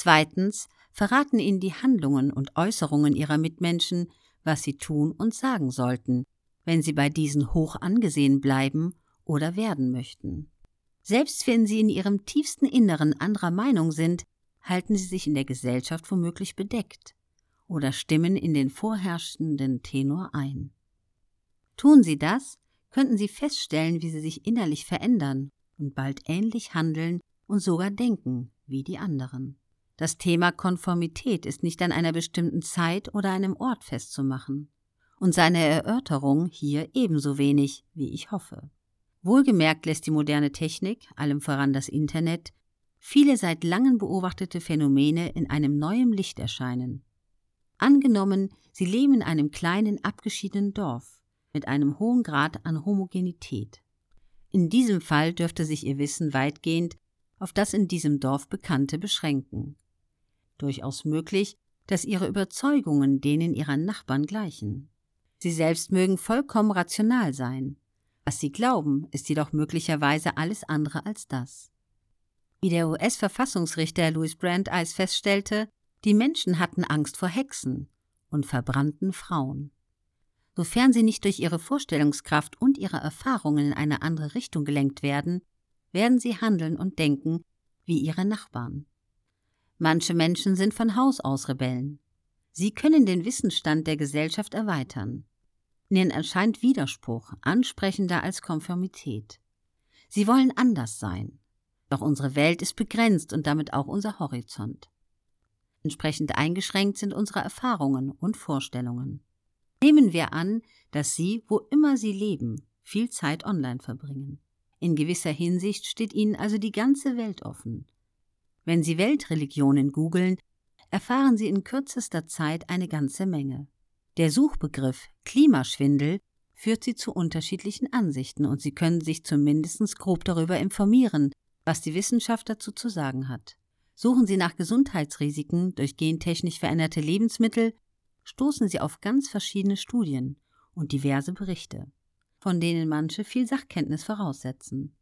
Zweitens verraten ihnen die Handlungen und Äußerungen ihrer Mitmenschen, was sie tun und sagen sollten, wenn sie bei diesen hoch angesehen bleiben oder werden möchten. Selbst wenn sie in ihrem tiefsten Inneren anderer Meinung sind, halten sie sich in der Gesellschaft womöglich bedeckt oder stimmen in den vorherrschenden Tenor ein. Tun sie das, könnten sie feststellen, wie sie sich innerlich verändern und bald ähnlich handeln und sogar denken wie die anderen. Das Thema Konformität ist nicht an einer bestimmten Zeit oder einem Ort festzumachen. Und seine Erörterung hier ebenso wenig, wie ich hoffe. Wohlgemerkt lässt die moderne Technik, allem voran das Internet, viele seit langem beobachtete Phänomene in einem neuen Licht erscheinen. Angenommen, Sie leben in einem kleinen, abgeschiedenen Dorf mit einem hohen Grad an Homogenität. In diesem Fall dürfte sich Ihr Wissen weitgehend auf das in diesem Dorf Bekannte beschränken durchaus möglich, dass ihre Überzeugungen denen ihrer Nachbarn gleichen. Sie selbst mögen vollkommen rational sein. Was sie glauben, ist jedoch möglicherweise alles andere als das. Wie der US-Verfassungsrichter Louis Brandeis feststellte, die Menschen hatten Angst vor Hexen und verbrannten Frauen. Sofern sie nicht durch ihre Vorstellungskraft und ihre Erfahrungen in eine andere Richtung gelenkt werden, werden sie handeln und denken wie ihre Nachbarn. Manche Menschen sind von Haus aus Rebellen. Sie können den Wissensstand der Gesellschaft erweitern. Ihnen erscheint Widerspruch ansprechender als Konformität. Sie wollen anders sein. Doch unsere Welt ist begrenzt und damit auch unser Horizont. Entsprechend eingeschränkt sind unsere Erfahrungen und Vorstellungen. Nehmen wir an, dass Sie, wo immer Sie leben, viel Zeit online verbringen. In gewisser Hinsicht steht Ihnen also die ganze Welt offen. Wenn Sie Weltreligionen googeln, erfahren Sie in kürzester Zeit eine ganze Menge. Der Suchbegriff Klimaschwindel führt Sie zu unterschiedlichen Ansichten und Sie können sich zumindest grob darüber informieren, was die Wissenschaft dazu zu sagen hat. Suchen Sie nach Gesundheitsrisiken durch gentechnisch veränderte Lebensmittel, stoßen Sie auf ganz verschiedene Studien und diverse Berichte, von denen manche viel Sachkenntnis voraussetzen.